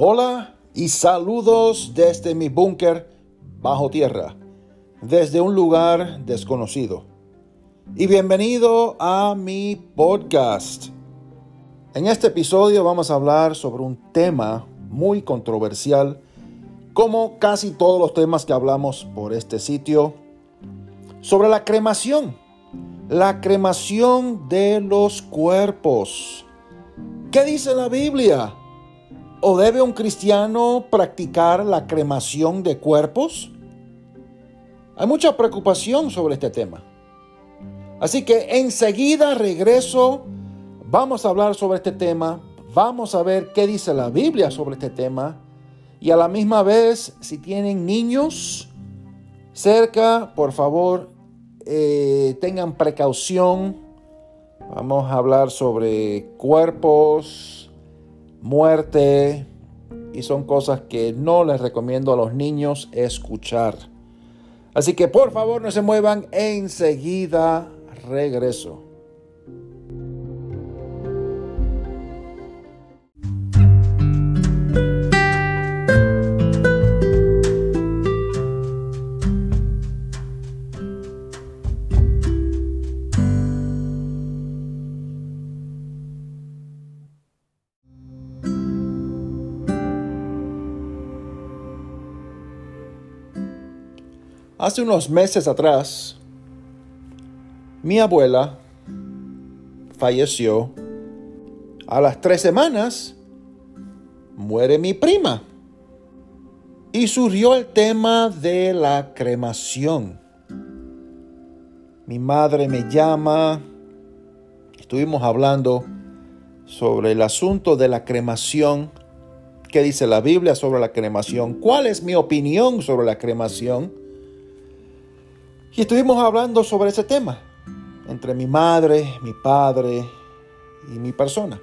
Hola y saludos desde mi búnker bajo tierra, desde un lugar desconocido. Y bienvenido a mi podcast. En este episodio vamos a hablar sobre un tema muy controversial, como casi todos los temas que hablamos por este sitio, sobre la cremación. La cremación de los cuerpos. ¿Qué dice la Biblia? ¿O debe un cristiano practicar la cremación de cuerpos? Hay mucha preocupación sobre este tema. Así que enseguida regreso, vamos a hablar sobre este tema, vamos a ver qué dice la Biblia sobre este tema y a la misma vez, si tienen niños cerca, por favor, eh, tengan precaución. Vamos a hablar sobre cuerpos, muerte y son cosas que no les recomiendo a los niños escuchar. Así que por favor no se muevan, enseguida regreso. Hace unos meses atrás, mi abuela falleció. A las tres semanas, muere mi prima. Y surgió el tema de la cremación. Mi madre me llama. Estuvimos hablando sobre el asunto de la cremación. ¿Qué dice la Biblia sobre la cremación? ¿Cuál es mi opinión sobre la cremación? Y estuvimos hablando sobre ese tema entre mi madre, mi padre y mi persona.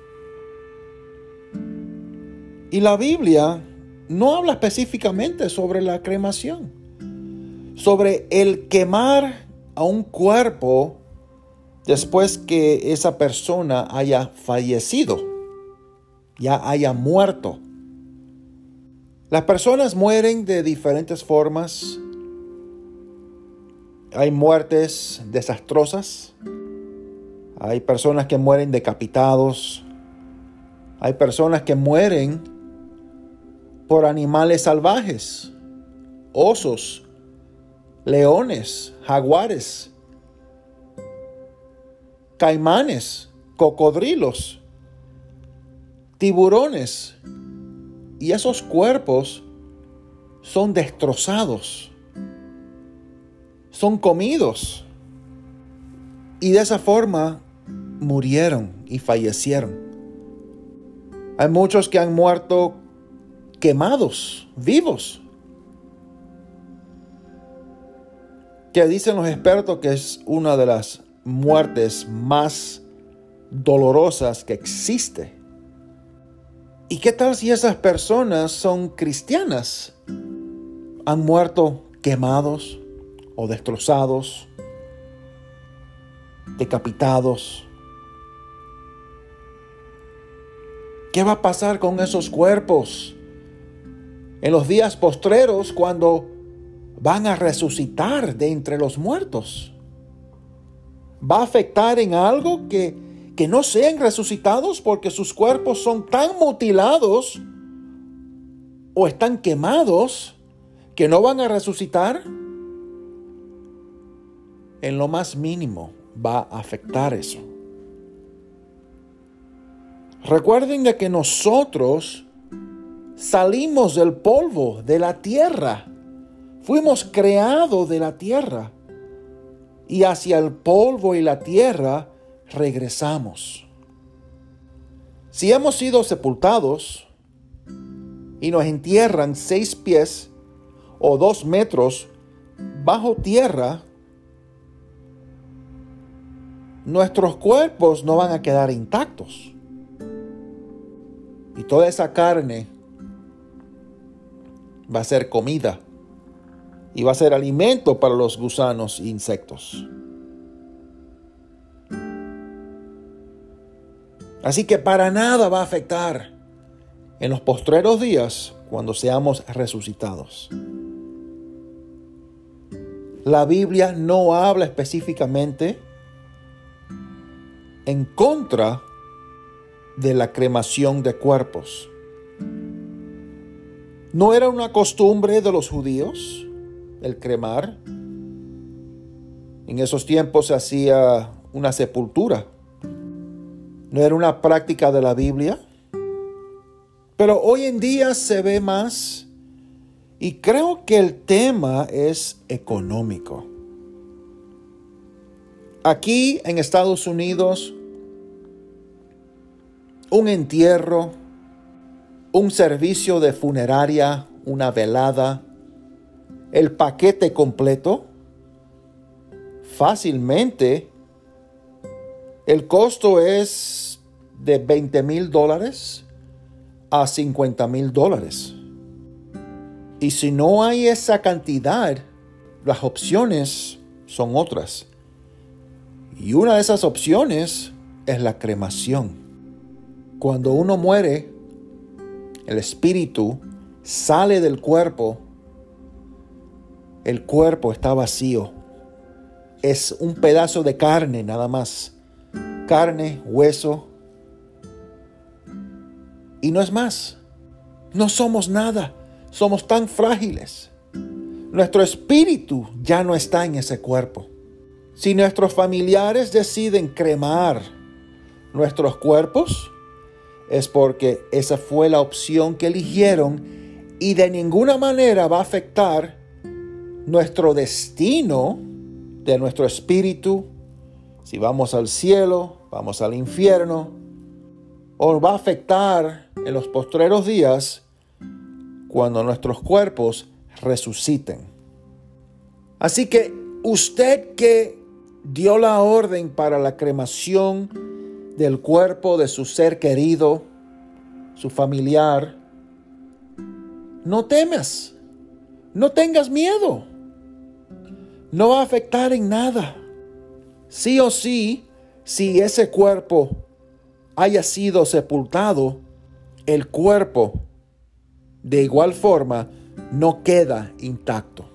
Y la Biblia no habla específicamente sobre la cremación, sobre el quemar a un cuerpo después que esa persona haya fallecido, ya haya muerto. Las personas mueren de diferentes formas hay muertes desastrosas. Hay personas que mueren decapitados. Hay personas que mueren por animales salvajes. Osos, leones, jaguares, caimanes, cocodrilos, tiburones. Y esos cuerpos son destrozados son comidos. Y de esa forma murieron y fallecieron. Hay muchos que han muerto quemados, vivos. Que dicen los expertos que es una de las muertes más dolorosas que existe. ¿Y qué tal si esas personas son cristianas? Han muerto quemados, o destrozados, decapitados. ¿Qué va a pasar con esos cuerpos en los días postreros cuando van a resucitar de entre los muertos? ¿Va a afectar en algo que, que no sean resucitados porque sus cuerpos son tan mutilados o están quemados que no van a resucitar? En lo más mínimo va a afectar eso. Recuerden de que nosotros salimos del polvo de la tierra. Fuimos creados de la tierra. Y hacia el polvo y la tierra regresamos. Si hemos sido sepultados y nos entierran seis pies o dos metros bajo tierra, nuestros cuerpos no van a quedar intactos. Y toda esa carne va a ser comida y va a ser alimento para los gusanos e insectos. Así que para nada va a afectar en los postreros días cuando seamos resucitados. La Biblia no habla específicamente en contra de la cremación de cuerpos. ¿No era una costumbre de los judíos el cremar? En esos tiempos se hacía una sepultura. ¿No era una práctica de la Biblia? Pero hoy en día se ve más y creo que el tema es económico. Aquí en Estados Unidos, un entierro, un servicio de funeraria, una velada, el paquete completo, fácilmente el costo es de 20 mil dólares a 50 mil dólares. Y si no hay esa cantidad, las opciones son otras. Y una de esas opciones es la cremación. Cuando uno muere, el espíritu sale del cuerpo, el cuerpo está vacío. Es un pedazo de carne nada más. Carne, hueso, y no es más. No somos nada. Somos tan frágiles. Nuestro espíritu ya no está en ese cuerpo. Si nuestros familiares deciden cremar nuestros cuerpos, es porque esa fue la opción que eligieron y de ninguna manera va a afectar nuestro destino de nuestro espíritu. Si vamos al cielo, vamos al infierno, o va a afectar en los postreros días cuando nuestros cuerpos resuciten. Así que usted que dio la orden para la cremación del cuerpo de su ser querido, su familiar, no temas, no tengas miedo, no va a afectar en nada. Sí o sí, si ese cuerpo haya sido sepultado, el cuerpo de igual forma no queda intacto.